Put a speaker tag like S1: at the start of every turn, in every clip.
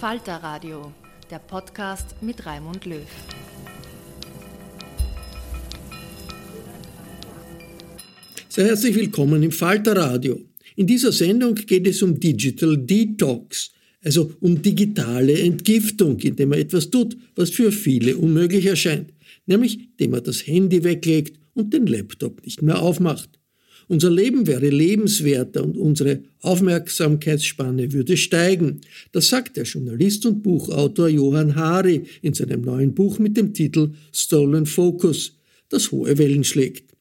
S1: Falter Radio, der Podcast mit Raimund Löw.
S2: Sehr herzlich willkommen im Falter Radio. In dieser Sendung geht es um Digital Detox, also um digitale Entgiftung, indem man etwas tut, was für viele unmöglich erscheint, nämlich indem man das Handy weglegt und den Laptop nicht mehr aufmacht. Unser Leben wäre lebenswerter und unsere Aufmerksamkeitsspanne würde steigen. Das sagt der Journalist und Buchautor Johann Hari in seinem neuen Buch mit dem Titel Stolen Focus, das hohe Wellen schlägt.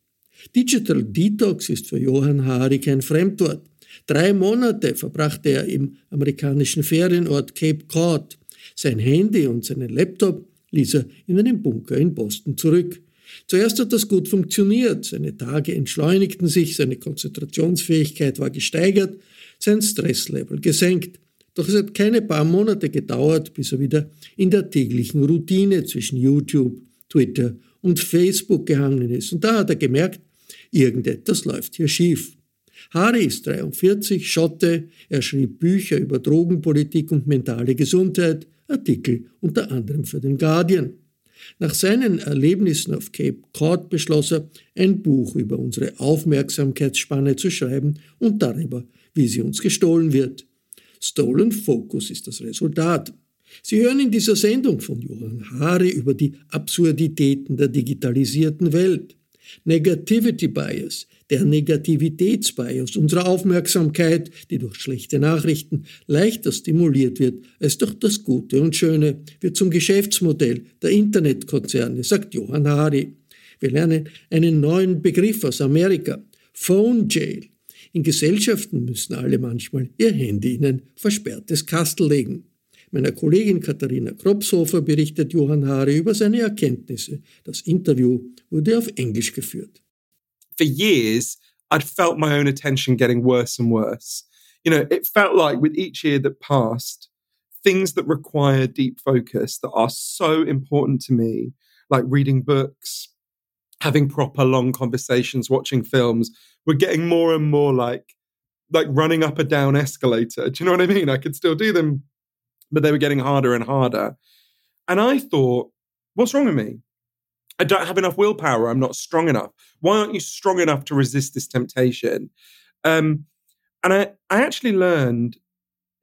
S2: Digital Detox ist für Johann Hari kein Fremdwort. Drei Monate verbrachte er im amerikanischen Ferienort Cape Cod. Sein Handy und seinen Laptop ließ er in einem Bunker in Boston zurück. Zuerst hat das gut funktioniert, seine Tage entschleunigten sich, seine Konzentrationsfähigkeit war gesteigert, sein Stresslevel gesenkt. Doch es hat keine paar Monate gedauert, bis er wieder in der täglichen Routine zwischen YouTube, Twitter und Facebook gehangen ist. Und da hat er gemerkt, irgendetwas läuft hier schief. Harry ist 43, Schotte, er schrieb Bücher über Drogenpolitik und mentale Gesundheit, Artikel unter anderem für den Guardian. Nach seinen Erlebnissen auf Cape Cod beschloss er, ein Buch über unsere Aufmerksamkeitsspanne zu schreiben und darüber, wie sie uns gestohlen wird. Stolen Focus ist das Resultat. Sie hören in dieser Sendung von Johann Hari über die Absurditäten der digitalisierten Welt. Negativity Bias, der Negativitätsbias unserer Aufmerksamkeit, die durch schlechte Nachrichten leichter stimuliert wird als durch das Gute und Schöne, wird zum Geschäftsmodell der Internetkonzerne, sagt Johann Hari. Wir lernen einen neuen Begriff aus Amerika, Phone Jail. In Gesellschaften müssen alle manchmal ihr Handy in ein versperrtes Kastel legen. Meiner Kollegin Katharina Kropshofer berichtet Johann Hari über seine Erkenntnisse. Das Interview wurde auf Englisch geführt.
S3: For years, I'd felt my own attention getting worse and worse. You know, it felt like with each year that passed, things that require deep focus that are so important to me, like reading books, having proper long conversations, watching films, were getting more and more like like running up a down escalator. Do you know what I mean? I could still do them, but they were getting harder and harder. And I thought, what's wrong with me? I don't have enough willpower. I'm not strong enough. Why aren't you strong enough to resist this temptation? Um, and I, I actually learned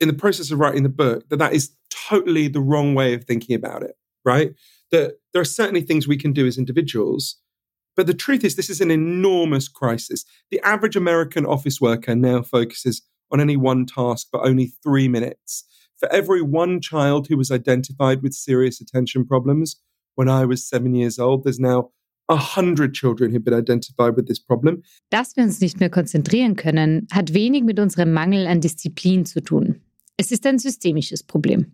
S3: in the process of writing the book that that is totally the wrong way of thinking about it, right? That there are certainly things we can do as individuals, But the truth is, this is an enormous crisis. The average American office worker now focuses on any one task for only three minutes. For every one child who was identified with serious attention problems when I was seven years old, there's now a hundred children who've been identified with this problem.
S4: Dass wir uns nicht mehr konzentrieren können, hat wenig mit unserem Mangel an Disziplin zu tun. Es ist ein systemisches Problem.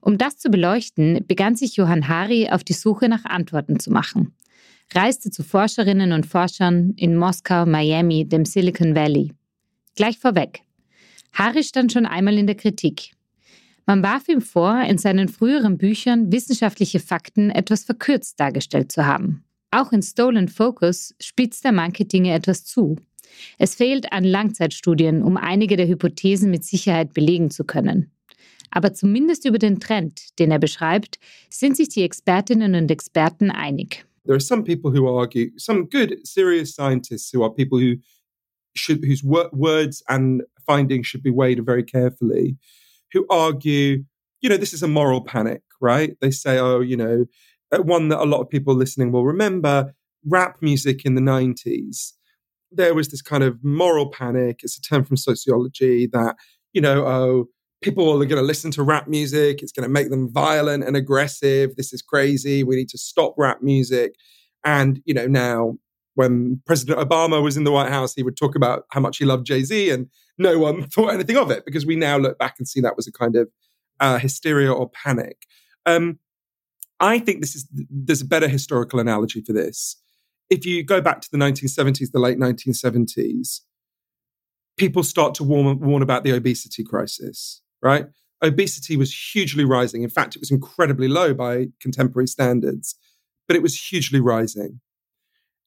S4: Um das zu beleuchten, begann sich Johann Hari auf die Suche nach Antworten zu machen reiste zu Forscherinnen und Forschern in Moskau, Miami, dem Silicon Valley. Gleich vorweg. Hari stand schon einmal in der Kritik. Man warf ihm vor, in seinen früheren Büchern wissenschaftliche Fakten etwas verkürzt dargestellt zu haben. Auch in Stolen Focus spitzt er manche Dinge etwas zu. Es fehlt an Langzeitstudien, um einige der Hypothesen mit Sicherheit belegen zu können. Aber zumindest über den Trend, den er beschreibt, sind sich die Expertinnen und Experten einig.
S3: There are some people who argue, some good, serious scientists who are people who should, whose wor- words and findings should be weighed very carefully, who argue, you know, this is a moral panic, right? They say, oh, you know, uh, one that a lot of people listening will remember rap music in the 90s. There was this kind of moral panic. It's a term from sociology that, you know, oh, people are going to listen to rap music. It's going to make them violent and aggressive. This is crazy. We need to stop rap music. And, you know, now when President Obama was in the White House, he would talk about how much he loved Jay Z, and no one thought anything of it because we now look back and see that was a kind of uh, hysteria or panic. Um, I think this is there's a better historical analogy for this. If you go back to the 1970s, the late 1970s, people start to warn, warn about the obesity crisis right? Obesity was hugely rising. In fact, it was incredibly low by contemporary standards, but it was hugely rising.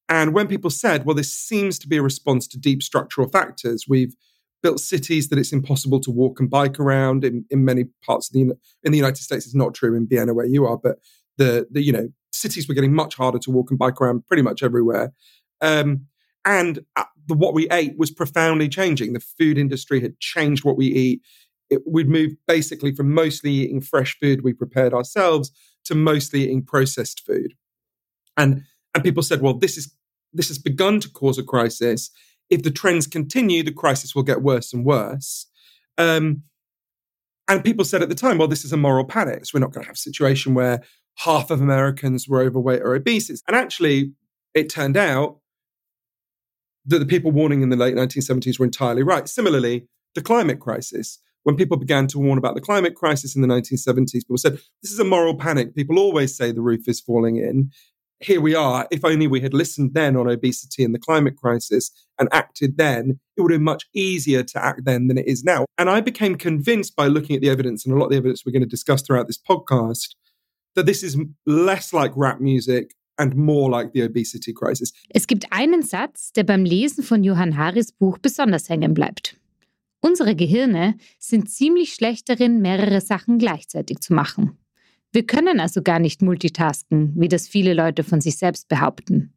S3: And when people said, well, this seems to be a response to deep structural factors, we've built cities that it's impossible to walk and bike around in, in many parts of the in the United States. It's not true in Vienna where you are, but the the you know cities were getting much harder to walk and bike around pretty much everywhere. Um, and uh, the, what we ate was profoundly changing. The food industry had changed what we eat it, we'd moved basically from mostly eating fresh food we prepared ourselves to mostly eating processed food. And and people said, well, this is this has begun to cause a crisis. If the trends continue, the crisis will get worse and worse. Um, and people said at the time, well, this is a moral panic. So we're not going to have a situation where half of Americans were overweight or obese. And actually, it turned out that the people warning in the late 1970s were entirely right. Similarly, the climate crisis when people began to warn about the climate crisis in the 1970s, people said, this is a moral panic. People always say the roof is falling in. Here we are. If only we had listened then on obesity and the climate crisis and acted then, it would have been much easier to act then than it is now. And I became convinced by looking at the evidence and a lot of the evidence we're going to discuss throughout this podcast that this is less like rap music and more like the obesity crisis.
S4: Es gibt einen Satz, der beim Lesen von Johann Haris Buch besonders hängen bleibt. Unsere Gehirne sind ziemlich schlecht darin, mehrere Sachen gleichzeitig zu machen. Wir können also gar nicht multitasken, wie das viele Leute von sich selbst behaupten.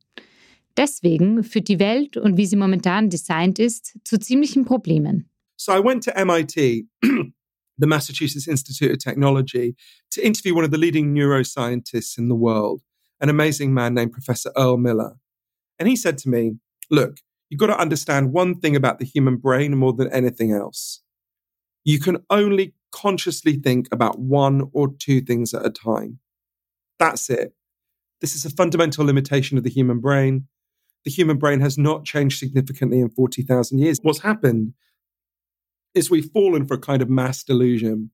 S4: Deswegen führt die Welt und wie sie momentan designt ist zu ziemlichen Problemen.
S3: So I went to MIT, the Massachusetts Institute of Technology, to interview one of the leading neuroscientists in the world, an amazing man named Professor Earl Miller. And he said to me, Look, you've got to understand one thing about the human brain more than anything else. You can only consciously think about one or two things at a time. That's it. This is a fundamental limitation of the human brain. The human brain has not changed significantly in 40,000 years. What's happened is we've fallen for a kind of mass delusion.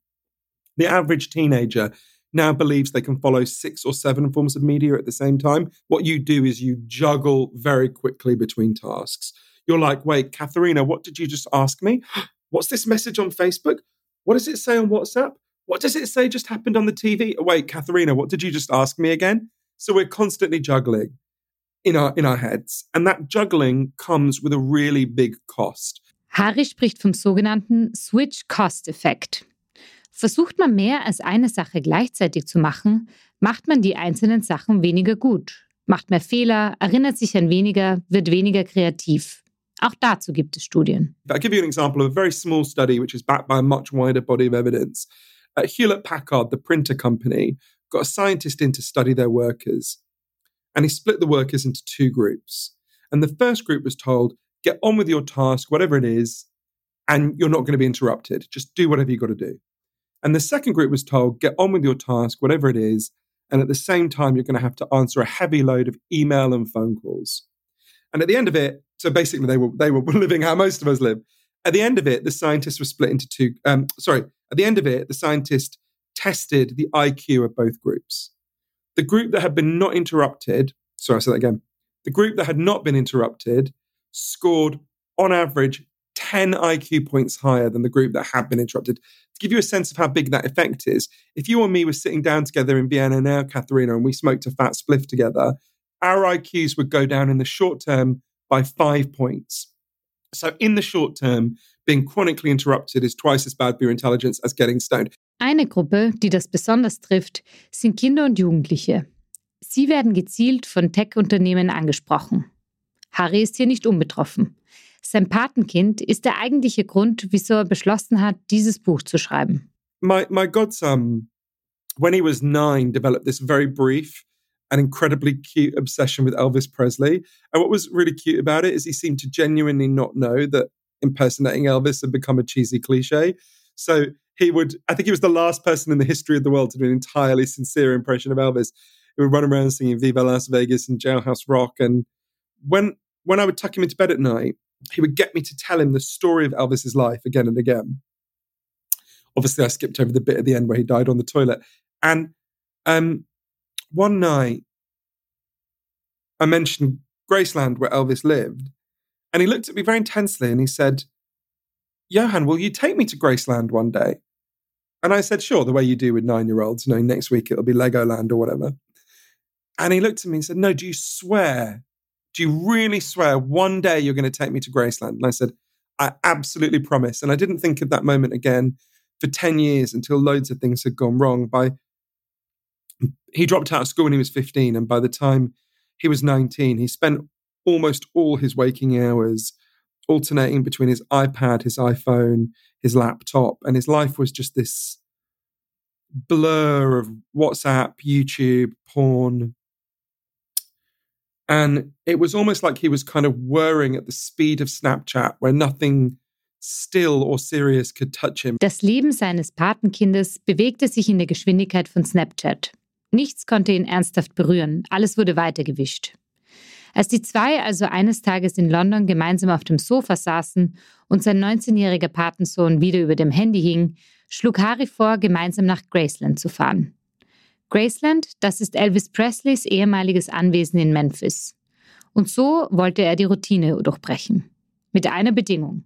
S3: The average teenager now believes they can follow six or seven forms of media at the same time. What you do is you juggle very quickly between tasks. You're like, wait, Katharina, what did you just ask me? What's this message on Facebook? What does it say on WhatsApp? What does it say just happened on the TV? Oh, wait, Katharina, what did you just ask me again? So we're constantly juggling in our in our heads. And that juggling comes with a really big cost.
S4: Hari spricht vom sogenannten Switch Cost Effekt. Versucht man mehr als eine Sache gleichzeitig zu machen, macht man die einzelnen Sachen weniger gut, macht mehr Fehler, erinnert sich an weniger, wird weniger kreativ. Auch dazu gibt es Studien.
S3: I'll give you an example of a very small study which is backed by a much wider body of evidence. At Hewlett Packard, the printer company, got a scientist in to study their workers. And he split the workers into two groups. And the first group was told, get on with your task, whatever it is, and you're not going to be interrupted. Just do whatever you've got to do. And the second group was told, get on with your task, whatever it is, and at the same time, you're going to have to answer a heavy load of email and phone calls. And at the end of it, so basically they were they were living how most of us live. At the end of it, the scientists were split into two. Um, sorry, at the end of it, the scientists tested the IQ of both groups. The group that had been not interrupted, sorry, I said that again. The group that had not been interrupted scored on average 10 IQ points higher than the group that had been interrupted. To give you a sense of how big that effect is, if you and me were sitting down together in Vienna now, Katharina, and we smoked a fat spliff together, our IQs would go down in the short term by five points. So, in the short term, being chronically interrupted is twice as bad for your intelligence as getting stoned.
S4: Eine Gruppe, die das besonders trifft, sind Kinder und Jugendliche. Sie werden gezielt von Tech-Unternehmen angesprochen. Hari ist hier nicht unbetroffen. Sein Patenkind ist der eigentliche Grund, wieso er beschlossen hat, dieses Buch zu schreiben.
S3: My, my godson, when he was nine, developed this very brief and incredibly cute obsession with Elvis Presley. And what was really cute about it is he seemed to genuinely not know that impersonating Elvis had become a cheesy cliche. So he would, I think he was the last person in the history of the world to do an entirely sincere impression of Elvis. He would run around singing Viva Las Vegas and Jailhouse Rock. And when when I would tuck him into bed at night, he would get me to tell him the story of Elvis's life again and again. Obviously, I skipped over the bit at the end where he died on the toilet. And um, one night, I mentioned Graceland, where Elvis lived, and he looked at me very intensely and he said, Johann, will you take me to Graceland one day? And I said, sure, the way you do with nine year olds, you know, next week it'll be Legoland or whatever. And he looked at me and said, no, do you swear? Do you really swear one day you're going to take me to Graceland? And I said, I absolutely promise. And I didn't think of that moment again for 10 years until loads of things had gone wrong. By he dropped out of school when he was 15, and by the time he was 19, he spent almost all his waking hours alternating between his iPad, his iPhone, his laptop, and his life was just this blur of WhatsApp, YouTube, porn. And it was almost like he was kind of whirring at the speed of Snapchat, where nothing still or serious could touch him.
S4: Das Leben seines Patenkindes bewegte sich in der Geschwindigkeit von Snapchat. Nichts konnte ihn ernsthaft berühren, alles wurde weitergewischt. Als die zwei also eines Tages in London gemeinsam auf dem Sofa saßen und sein 19-jähriger Patensohn wieder über dem Handy hing, schlug Harry vor, gemeinsam nach Graceland zu fahren. Graceland, das ist Elvis Presleys ehemaliges Anwesen in Memphis. Und so wollte er die Routine durchbrechen. Mit einer Bedingung.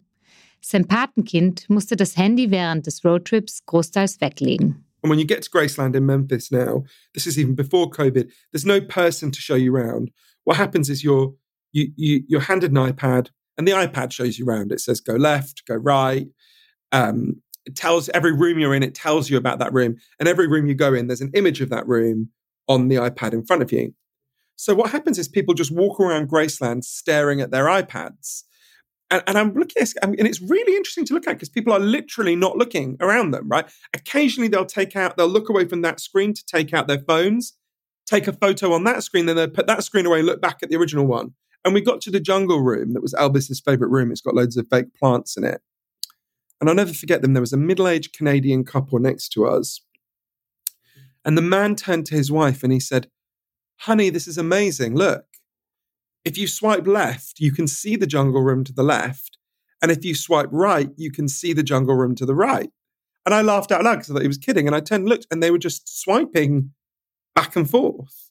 S4: Sein Patenkind musste das Handy während des Roadtrips großteils weglegen.
S3: And when you get to Graceland in Memphis now, this is even before COVID, there's no person to show you around. What happens is you're you, you you're handed an iPad, and the iPad shows you around. It says go left, go right. Um, it tells every room you're in. It tells you about that room, and every room you go in, there's an image of that room on the iPad in front of you. So what happens is people just walk around Graceland staring at their iPads and, and I'm looking and it's really interesting to look at because people are literally not looking around them, right? Occasionally they'll take out, they'll look away from that screen to take out their phones, take a photo on that screen, then they'll put that screen away look back at the original one. And we got to the jungle room that was Elvis's favorite room. It's got loads of fake plants in it. And I'll never forget them. There was a middle aged Canadian couple next to us. And the man turned to his wife and he said, Honey, this is amazing. Look. If you swipe left, you can see the jungle room to the left. And if you swipe right, you can see the jungle room to the right. And I laughed out loud because I thought he was kidding. And I turned and looked, and they were just swiping back and forth.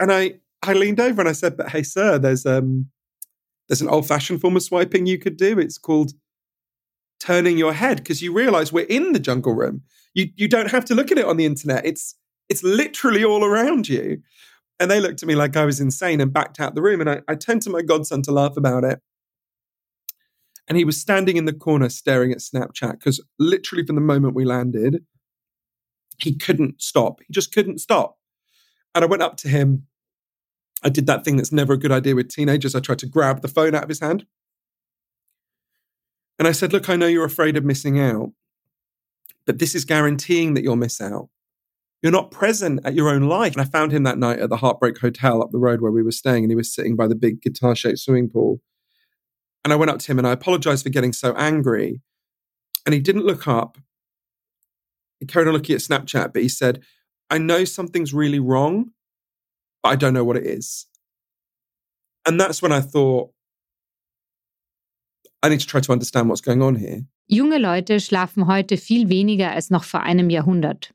S3: And I, I leaned over and I said, "But hey, sir, there's um, there's an old-fashioned form of swiping you could do. It's called turning your head because you realize we're in the jungle room. You you don't have to look at it on the internet. It's it's literally all around you. And they looked at me like I was insane and backed out the room. And I, I turned to my godson to laugh about it. And he was standing in the corner staring at Snapchat because literally from the moment we landed, he couldn't stop. He just couldn't stop. And I went up to him. I did that thing that's never a good idea with teenagers. I tried to grab the phone out of his hand. And I said, Look, I know you're afraid of missing out, but this is guaranteeing that you'll miss out. You're not present at your own life. And I found him that night at the Heartbreak Hotel up the road where we were staying, and he was sitting by the big guitar shaped swimming pool. And I went up to him and I apologized for getting so angry. And he didn't look up. He carried on looking at Snapchat, but he said, I know something's really wrong, but I don't know what it is. And that's when I thought, I need to try to understand what's going on here.
S4: Junge Leute schlafen heute viel weniger als noch vor einem Jahrhundert.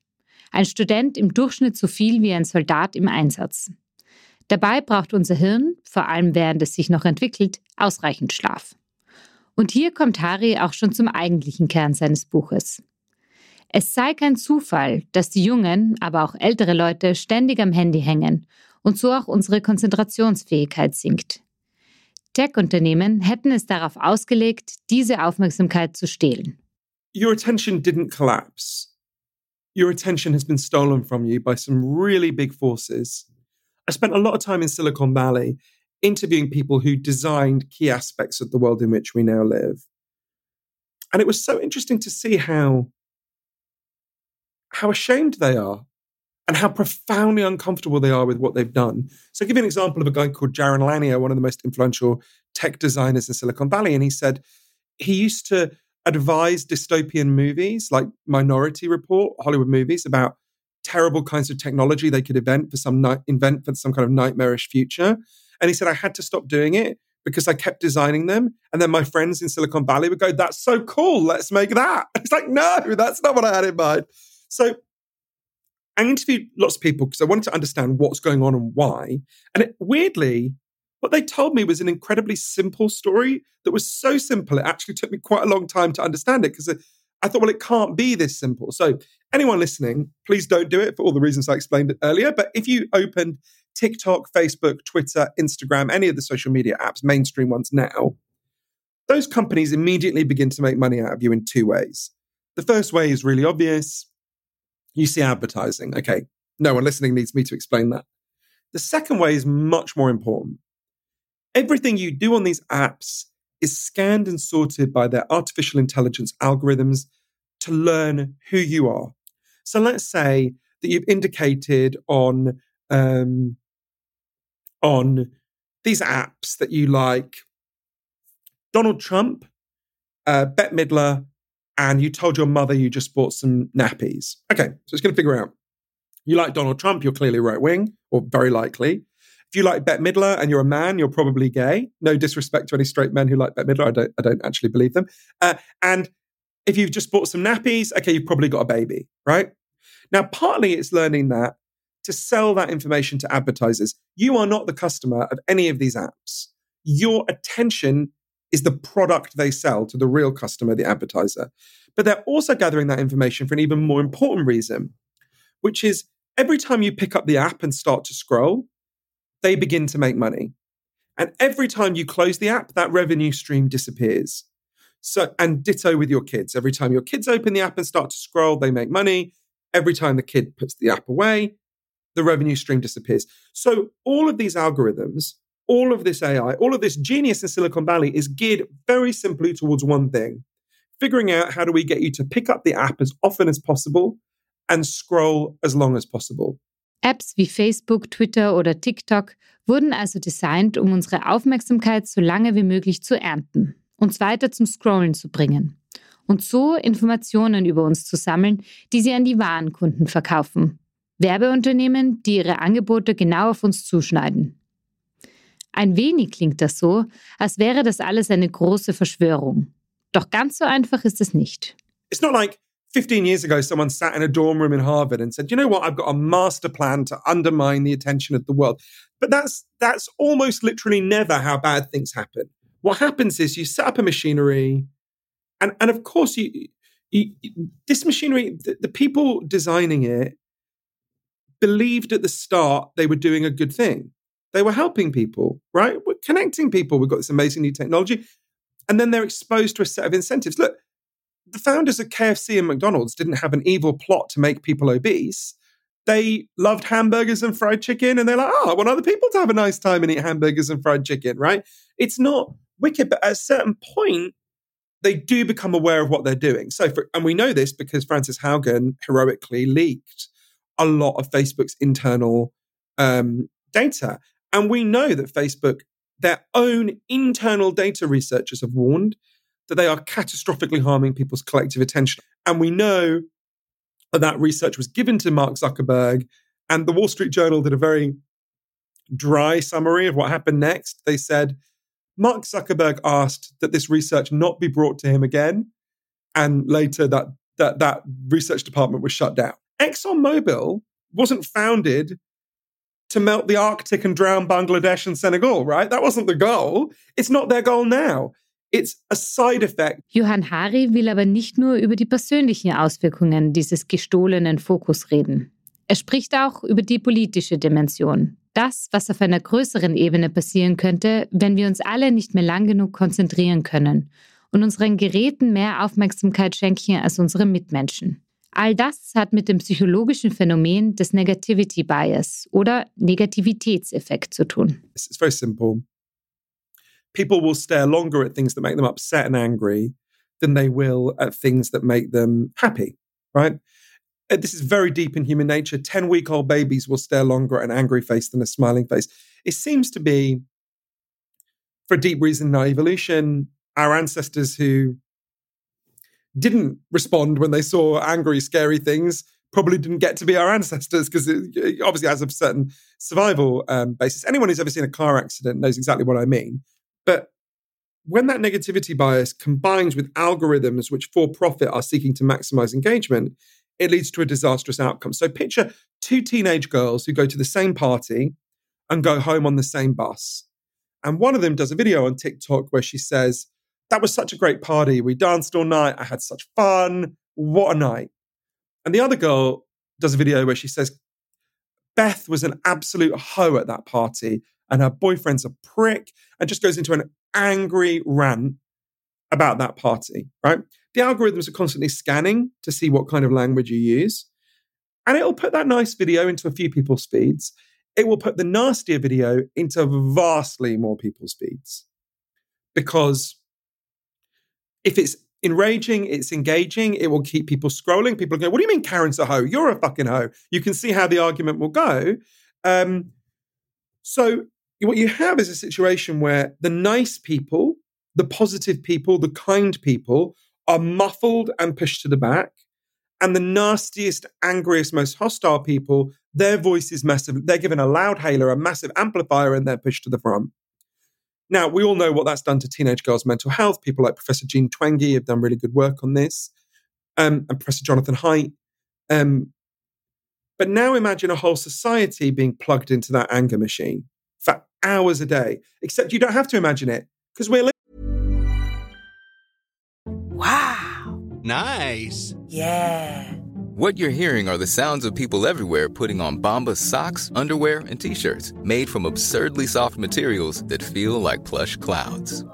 S4: Ein Student im Durchschnitt so viel wie ein Soldat im Einsatz. Dabei braucht unser Hirn, vor allem während es sich noch entwickelt, ausreichend Schlaf. Und hier kommt Harry auch schon zum eigentlichen Kern seines Buches. Es sei kein Zufall, dass die jungen, aber auch ältere Leute ständig am Handy hängen und so auch unsere Konzentrationsfähigkeit sinkt. Tech-Unternehmen hätten es darauf ausgelegt, diese Aufmerksamkeit zu stehlen.
S3: Your attention didn't collapse. Your attention has been stolen from you by some really big forces. I spent a lot of time in Silicon Valley interviewing people who designed key aspects of the world in which we now live. And it was so interesting to see how how ashamed they are and how profoundly uncomfortable they are with what they've done. So, I'll give you an example of a guy called Jaron Lanier, one of the most influential tech designers in Silicon Valley. And he said he used to advise dystopian movies like Minority Report, Hollywood movies, about terrible kinds of technology they could invent for some ni- invent for some kind of nightmarish future. And he said I had to stop doing it because I kept designing them. And then my friends in Silicon Valley would go, That's so cool. Let's make that. It's like, no, that's not what I had in mind. So I interviewed lots of people because I wanted to understand what's going on and why. And it, weirdly, what they told me was an incredibly simple story that was so simple, it actually took me quite a long time to understand it because uh, I thought, well, it can't be this simple. So, anyone listening, please don't do it for all the reasons I explained earlier. But if you opened TikTok, Facebook, Twitter, Instagram, any of the social media apps, mainstream ones now, those companies immediately begin to make money out of you in two ways. The first way is really obvious you see advertising. Okay, no one listening needs me to explain that. The second way is much more important. Everything you do on these apps is scanned and sorted by their artificial intelligence algorithms to learn who you are. So let's say that you've indicated on um, on these apps that you like Donald Trump, uh, Bette Midler, and you told your mother you just bought some nappies. Okay, so it's going to figure out. You like Donald Trump, you're clearly right wing, or very likely. If you like Bette Midler and you're a man, you're probably gay. No disrespect to any straight men who like Bette Midler. I don't, I don't actually believe them. Uh, and if you've just bought some nappies, okay, you've probably got a baby, right? Now, partly it's learning that to sell that information to advertisers. You are not the customer of any of these apps. Your attention is the product they sell to the real customer, the advertiser. But they're also gathering that information for an even more important reason, which is every time you pick up the app and start to scroll, they mm. begin to make money. And every time you close the app, that revenue stream disappears. So, and ditto with your kids. Every time your kids open the app and start to scroll, they make money. Every time the kid puts the app away, the revenue stream disappears. So, all of these algorithms all of this AI, all of this genius in Silicon Valley is geared very simply towards one thing figuring out how do we get you to pick up the app as often as possible and scroll as long as possible.
S4: Apps wie Facebook, Twitter oder TikTok wurden also designt, um unsere Aufmerksamkeit so lange wie möglich zu ernten, uns weiter zum Scrollen zu bringen und so Informationen über uns zu sammeln, die sie an die wahren Kunden verkaufen. Werbeunternehmen, die ihre Angebote genau auf uns zuschneiden. Ein wenig klingt das so, als wäre das alles eine große Verschwörung. Doch ganz so einfach ist es nicht.
S3: It's not like 15 years ago someone sat in a dorm room in Harvard and said, "You know what? I've got a master plan to undermine the attention of the world." But that's that's almost literally never how bad things happen. What happens is you set up a machinery and and of course you, you this machinery the, the people designing it believed at the start they were doing a good thing. They were helping people, right? We're connecting people. We've got this amazing new technology. And then they're exposed to a set of incentives. Look, the founders of KFC and McDonald's didn't have an evil plot to make people obese. They loved hamburgers and fried chicken, and they're like, oh, I want other people to have a nice time and eat hamburgers and fried chicken, right? It's not wicked, but at a certain point, they do become aware of what they're doing. So, for, and we know this because Frances Haugen heroically leaked a lot of Facebook's internal um, data. And we know that Facebook, their own internal data researchers have warned that they are catastrophically harming people's collective attention. And we know that that research was given to Mark Zuckerberg, and the Wall Street Journal did a very dry summary of what happened next. They said Mark Zuckerberg asked that this research not be brought to him again, and later that that that research department was shut down. ExxonMobil wasn't founded to melt the Arctic and drown Bangladesh and Senegal, right? That wasn't the goal. It's not their goal now. It's a side effect.
S4: Johann Hari will aber nicht nur über die persönlichen Auswirkungen dieses gestohlenen Fokus reden. Er spricht auch über die politische Dimension. Das, was auf einer größeren Ebene passieren könnte, wenn wir uns alle nicht mehr lang genug konzentrieren können und unseren Geräten mehr Aufmerksamkeit schenken als unsere Mitmenschen. All das hat mit dem psychologischen Phänomen des Negativity Bias oder Negativitätseffekt zu tun.
S3: It's very simple. People will stare longer at things that make them upset and angry than they will at things that make them happy, right? Uh, this is very deep in human nature. 10 week old babies will stare longer at an angry face than a smiling face. It seems to be, for a deep reason in our evolution, our ancestors who didn't respond when they saw angry, scary things probably didn't get to be our ancestors because it obviously has a certain survival um, basis. Anyone who's ever seen a car accident knows exactly what I mean. But when that negativity bias combines with algorithms which for profit are seeking to maximize engagement, it leads to a disastrous outcome. So picture two teenage girls who go to the same party and go home on the same bus. And one of them does a video on TikTok where she says, That was such a great party. We danced all night. I had such fun. What a night. And the other girl does a video where she says, Beth was an absolute hoe at that party and her boyfriend's a prick and just goes into an angry rant about that party, right? The algorithms are constantly scanning to see what kind of language you use. And it'll put that nice video into a few people's feeds. It will put the nastier video into vastly more people's feeds. Because if it's enraging, it's engaging, it will keep people scrolling. People go, What do you mean Karen's a hoe? You're a fucking hoe. You can see how the argument will go. Um, so what you have is a situation where the nice people, the positive people, the kind people are muffled and pushed to the back. And the nastiest, angriest, most hostile people, their voice is massive. They're given a loud hailer, a massive amplifier, and they're pushed to the front. Now, we all know what that's done to teenage girls' mental health. People like Professor Jean Twenge have done really good work on this, um, and Professor Jonathan Haidt. Um, but now imagine a whole society being plugged into that anger machine hours a day. Except you don't have to imagine it because we're. living.
S5: Wow. Nice.
S6: Yeah.
S5: What you're hearing are the sounds of people everywhere putting on Bombas socks, underwear, and t-shirts made from absurdly soft materials that feel like plush clouds.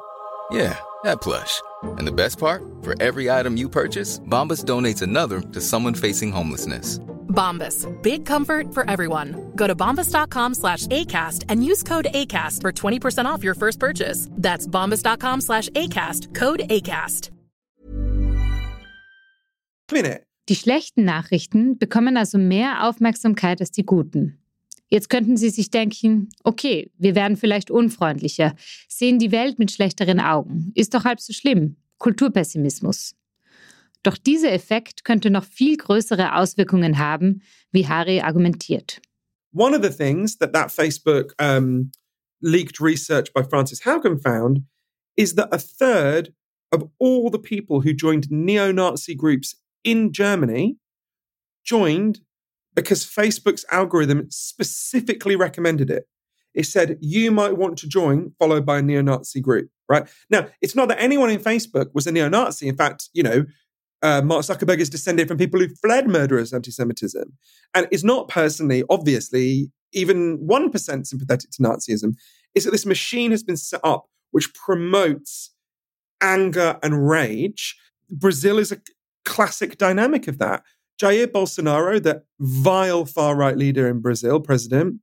S5: Yeah, that plush. And the best part? For every item you purchase, Bombas donates another to someone facing homelessness.
S7: Bombas. Big comfort for everyone. Go to bombas.com slash ACAST and use code ACAST for 20% off your first purchase. That's bombas.com slash ACAST. Code ACAST.
S3: Minute.
S4: Die schlechten Nachrichten bekommen also mehr Aufmerksamkeit als die guten. Jetzt könnten Sie sich denken, okay, wir werden vielleicht unfreundlicher, sehen die Welt mit schlechteren Augen. Ist doch halb so schlimm. Kulturpessimismus. Doch dieser Effekt könnte noch viel größere Auswirkungen haben, wie Hari argumentiert.
S3: One of the things that that Facebook um, leaked research by Frances Haugen found is that a third of all the people who joined neo-Nazi groups in Germany joined because Facebook's algorithm specifically recommended it. It said you might want to join, followed by a neo Nazi group, right? Now, it's not that anyone in Facebook was a neo Nazi. In fact, you know, uh, Mark Zuckerberg is descended from people who fled murderous anti Semitism and is not personally, obviously, even 1% sympathetic to Nazism. Is that this machine has been set up which promotes anger and rage. Brazil is a classic dynamic of that. Jair Bolsonaro, the vile far right leader in Brazil, president,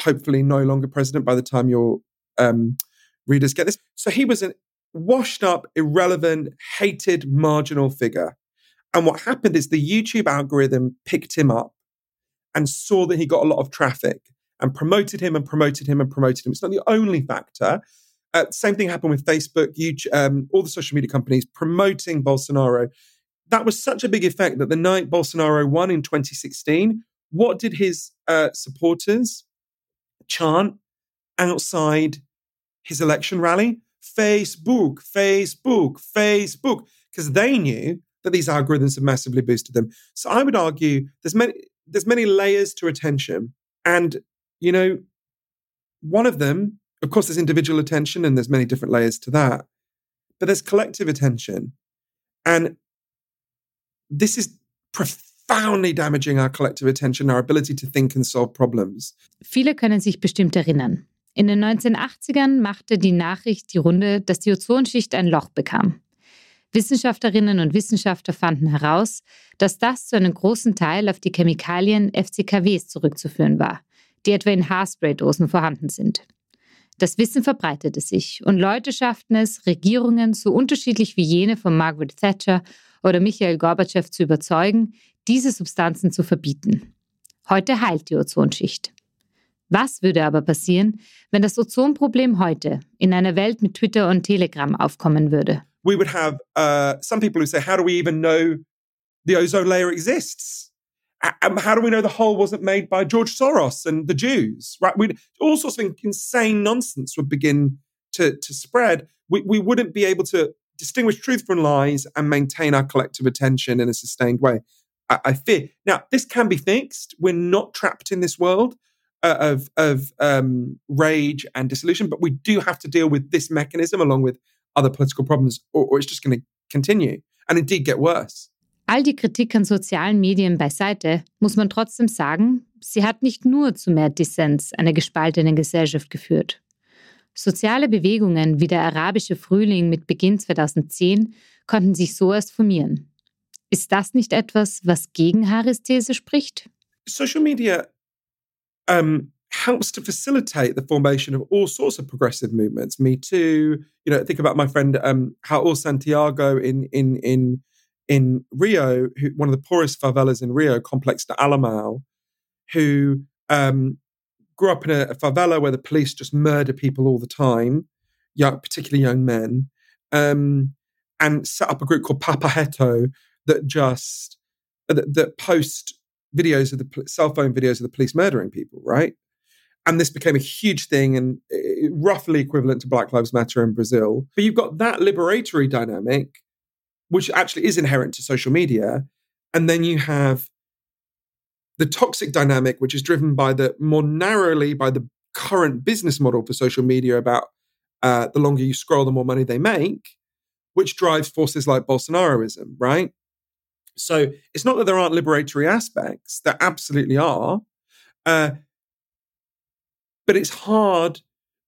S3: hopefully no longer president by the time your um, readers get this. So he was a washed up, irrelevant, hated, marginal figure. And what happened is the YouTube algorithm picked him up and saw that he got a lot of traffic and promoted him and promoted him and promoted him. It's not the only factor. Uh, same thing happened with Facebook, YouTube, um, all the social media companies promoting Bolsonaro. That was such a big effect that the night Bolsonaro won in 2016, what did his uh, supporters chant outside his election rally? Facebook, Facebook, Facebook, because they knew that these algorithms have massively boosted them. So I would argue there's many there's many layers to attention, and you know, one of them, of course, there's individual attention, and there's many different layers to that, but there's collective attention, and this is profoundly damaging our collective attention, our ability to think and solve problems.
S4: Viele können sich bestimmt erinnern. In den 1980ern machte die Nachricht die Runde, dass die Ozonschicht ein Loch bekam. Wissenschaftlerinnen und Wissenschaftler fanden heraus, dass das zu einem großen Teil auf die Chemikalien FCKWs zurückzuführen war, die etwa in Haarspraydosen vorhanden sind. Das Wissen verbreitete sich und Leute schafften es, Regierungen so unterschiedlich wie jene von Margaret Thatcher oder Michael Gorbatschow zu überzeugen, diese Substanzen zu verbieten. Heute heilt die Ozonschicht. Was würde aber passieren, wenn das Ozonproblem heute in einer Welt mit Twitter und Telegram aufkommen würde?
S3: We would have uh, some people who say, "How do we even know the ozone layer exists? Um, how do we know the hole wasn't made by George Soros and the Jews?" Right? We all sorts of insane nonsense would begin to to spread. We we wouldn't be able to distinguish truth from lies and maintain our collective attention in a sustained way. I, I fear. Now, this can be fixed. We're not trapped in this world uh, of of um, rage and disillusion, but we do have to deal with this mechanism along with other political problems, or, or it's just going to continue and indeed get worse.
S4: All die Kritik an sozialen Medien beiseite, muss man trotzdem sagen, sie hat nicht nur zu mehr Dissens, einer gespaltenen Gesellschaft geführt. Soziale Bewegungen wie der arabische Frühling mit Beginn 2010 konnten sich so erst formieren. Ist das nicht etwas, was gegen Harris These spricht?
S3: Social media um, helps to facilitate the formation of all sorts of progressive movements. Me too. You know, think about my friend um, Raul Santiago in in in in Rio, who, one of the poorest favelas in Rio, Complex de Alemão, who um, grew up in a, a, favela where the police just murder people all the time, young, particularly young men, um, and set up a group called Papo Reto that just that, that post videos of the cell phone videos of the police murdering people, right? And this became a huge thing and uh, roughly equivalent to Black Lives Matter in Brazil. But you've got that liberatory dynamic, which actually is inherent to social media. And then you have the toxic dynamic, which is driven by the more narrowly by the current business model for social media about uh, the longer you scroll, the more money they make, which drives forces like Bolsonaroism, right? So it's not that there aren't liberatory aspects, there absolutely are. Uh, but it's hard.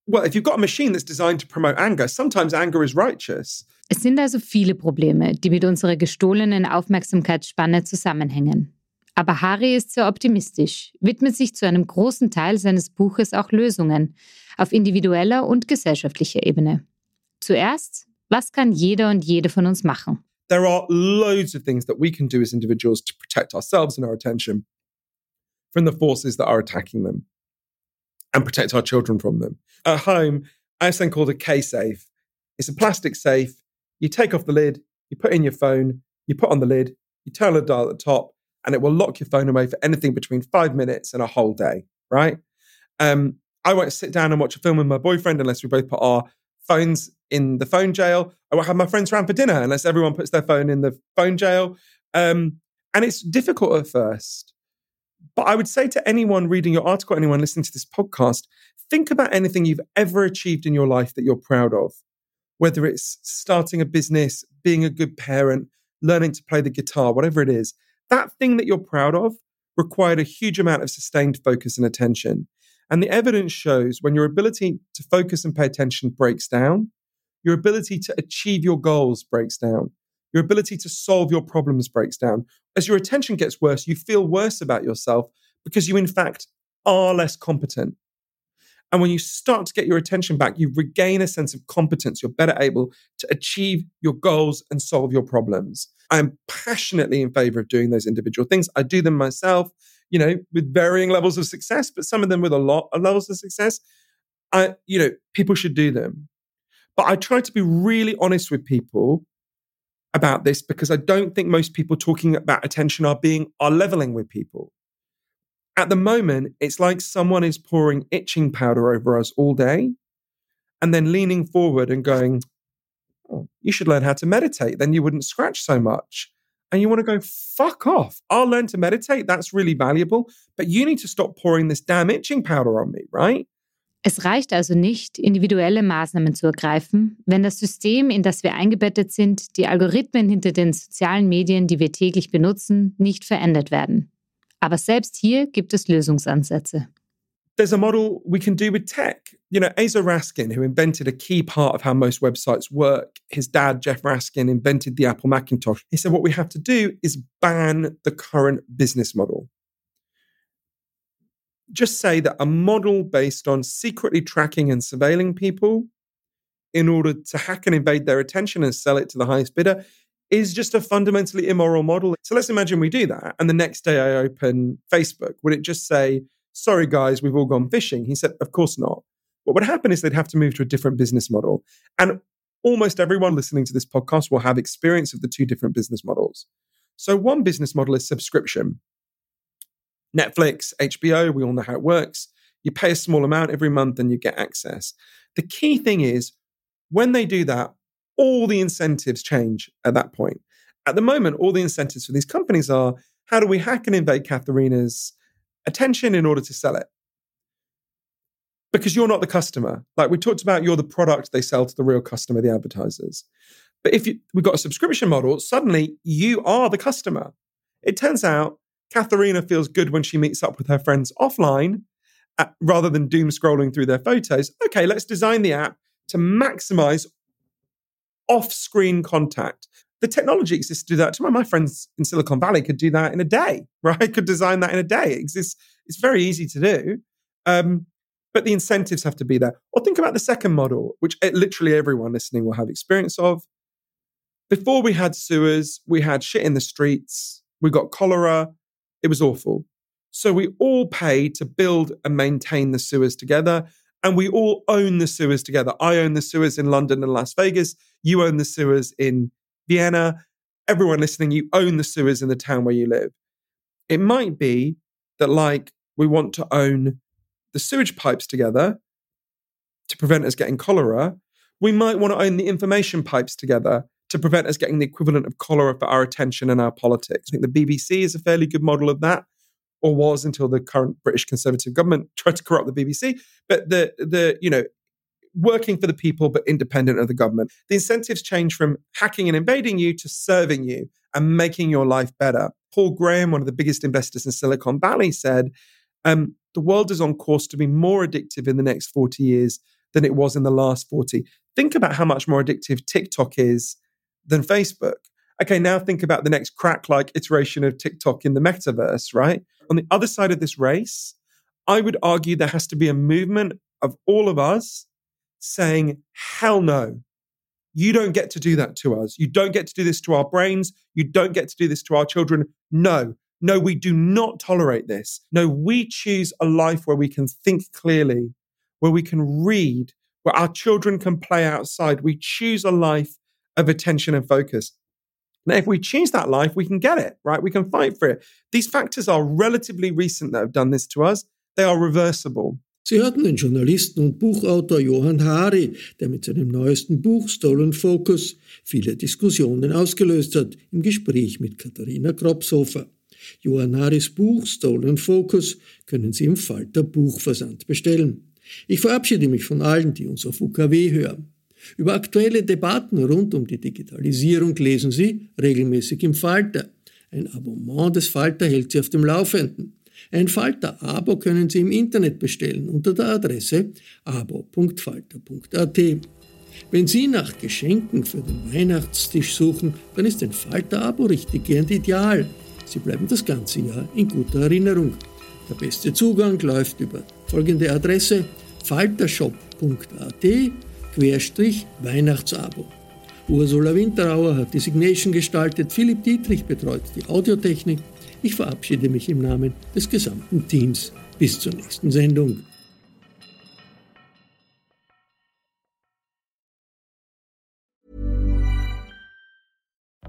S3: Well, if you've got a machine that's designed to promote anger, sometimes anger is righteous.
S4: Es sind also viele Probleme, die mit unserer gestohlenen Aufmerksamkeitsspanne zusammenhängen. Aber Hari ist sehr optimistisch, widmet sich zu einem großen Teil seines Buches auch Lösungen auf individueller und gesellschaftlicher Ebene. Zuerst, was kann jeder und jede von uns machen?
S3: There are loads of things that we can do as individuals to protect ourselves and our attention from the forces that are attacking them and protect our children from them. At home, I have something called a kSafe. It's a plastic safe. You take off the lid, you put in your phone, you put on the lid, you turn the dial at the top, and it will lock your phone away for anything between five minutes and a whole day, right? Um, I won't sit down and watch a film with my boyfriend unless we both put our phones in the phone jail. I will have my friends around for dinner unless everyone puts their phone in the phone jail. Um, and it's difficult at first. But I would say to anyone reading your article, anyone listening to this podcast, think about anything you've ever achieved in your life that you're proud of, whether it's starting a business, being a good parent, learning to play the guitar, whatever it is. That thing that you're proud of required a huge amount of sustained focus and attention. And the evidence shows when your ability to focus and pay attention breaks down, your ability to achieve your goals breaks down, your ability to solve your problems breaks down. As your attention gets worse, you feel worse about yourself because you, in fact, are less competent. And when you start to get your attention back, you regain a sense of competence. You're better able to achieve your goals and solve your problems. I'm passionately in favor of doing those individual things. I do them myself. you know, with varying levels of success, but some of them with a lot of levels of success. I, you know, people should do them. But I try to be really honest with people about this because I don't think most people talking about attention are being are leveling with people. At the moment, it's like someone is pouring itching powder over us all day and then leaning forward and going, oh, you should learn how to meditate. Then you wouldn't scratch so much. And you want to go, fuck off. I'll learn to meditate. That's really valuable. But you need to stop pouring this damn itching powder on me, right?
S6: Es reicht also nicht, individuelle Maßnahmen zu ergreifen, wenn das System, in das wir eingebettet sind, die Algorithmen hinter den sozialen Medien, die wir täglich benutzen, nicht verändert werden. Aber selbst hier gibt es Lösungsansätze.
S3: There's a model we can do with tech. You know, Asa Raskin, who invented a key part of how most websites work, his dad, Jeff Raskin, invented the Apple Macintosh. He said, What we have to do is ban the current business model. Just say that a model based on secretly tracking and surveilling people in order to hack and invade their attention and sell it to the highest bidder is just a fundamentally immoral model. So let's imagine we do that. And the next day I open Facebook. Would it just say, sorry, guys, we've all gone fishing? He said, of course not. What would happen is they'd have to move to a different business model. And almost everyone listening to this podcast will have experience of the two different business models. So one business model is subscription. Netflix, HBO, we all know how it works. You pay a small amount every month and you get access. The key thing is when they do that, all the incentives change at that point. At the moment, all the incentives for these companies are how do we hack and invade Katharina's attention in order to sell it? Because you're not the customer. Like we talked about, you're the product they sell to the real customer, the advertisers. But if you, we've got a subscription model, suddenly you are the customer. It turns out Katharina feels good when she meets up with her friends offline uh, rather than doom scrolling through their photos. Okay, let's design the app to maximize off screen contact. The technology exists to do that. My friends in Silicon Valley could do that in a day, right? Could design that in a day. It exists. It's very easy to do. Um, but the incentives have to be there. Or think about the second model, which eh, literally everyone listening will have experience of. Before we had sewers, we had shit in the streets, we got cholera, it was awful. So we all pay to build and maintain the sewers together. And we all own the sewers together. I own the sewers in London and Las Vegas. You own the sewers in Vienna. Everyone listening, you own the sewers in the town where you live. It might be that, like, we want to own the sewage pipes together to prevent us getting cholera. We might want to own the information pipes together to prevent us getting the equivalent of cholera for our attention and our politics. I think the BBC is a fairly good model of that, or was until the current British Conservative government tried to corrupt the BBC. But the the you know working for the people but independent of the government. The incentives change from hacking and invading you to serving you and making your life better. Paul Graham, one of the biggest investors in Silicon Valley, said, um, the world is on course to be more addictive in the next 40 years than it was in the last 40. Think about how much more addictive TikTok is than Facebook. Okay, now think about the next crack like iteration of TikTok in the metaverse, right? On the other side of this race, I would argue there has to be a movement of all of us saying, hell no. You don't get to do that to us. You don't get to do this to our brains. You don't get to do this to our children. No, no, we do not tolerate this. No, we choose a life where we can think clearly, where we can read, where our children can play outside. We choose a life of attention and focus. Now, if we choose that life, we can get it, right? We can fight for it. These factors are relatively recent that have done this to us. They are reversible.
S2: Sie hörten den Journalisten und Buchautor Johann Hari, der mit seinem neuesten Buch Stolen Focus viele Diskussionen ausgelöst hat, im Gespräch mit Katharina Kropshofer. Johann Haris Buch Stolen Focus können Sie im Falter Buchversand bestellen. Ich verabschiede mich von allen, die uns auf UKW hören. Über aktuelle Debatten rund um die Digitalisierung lesen Sie regelmäßig im Falter. Ein Abonnement des Falter hält Sie auf dem Laufenden. Ein Falter-Abo können Sie im Internet bestellen unter der Adresse abo.falter.at. Wenn Sie nach Geschenken für den Weihnachtstisch suchen, dann ist ein Falter-Abo richtig gern ideal. Sie bleiben das ganze Jahr in guter Erinnerung. Der beste Zugang läuft über folgende Adresse faltershop.at Querstrich Weihnachtsabo. Ursula Winterauer hat die Signation gestaltet, Philipp Dietrich betreut die Audiotechnik. Ich verabschiede mich im Namen des gesamten Teams. Bis zur nächsten Sendung.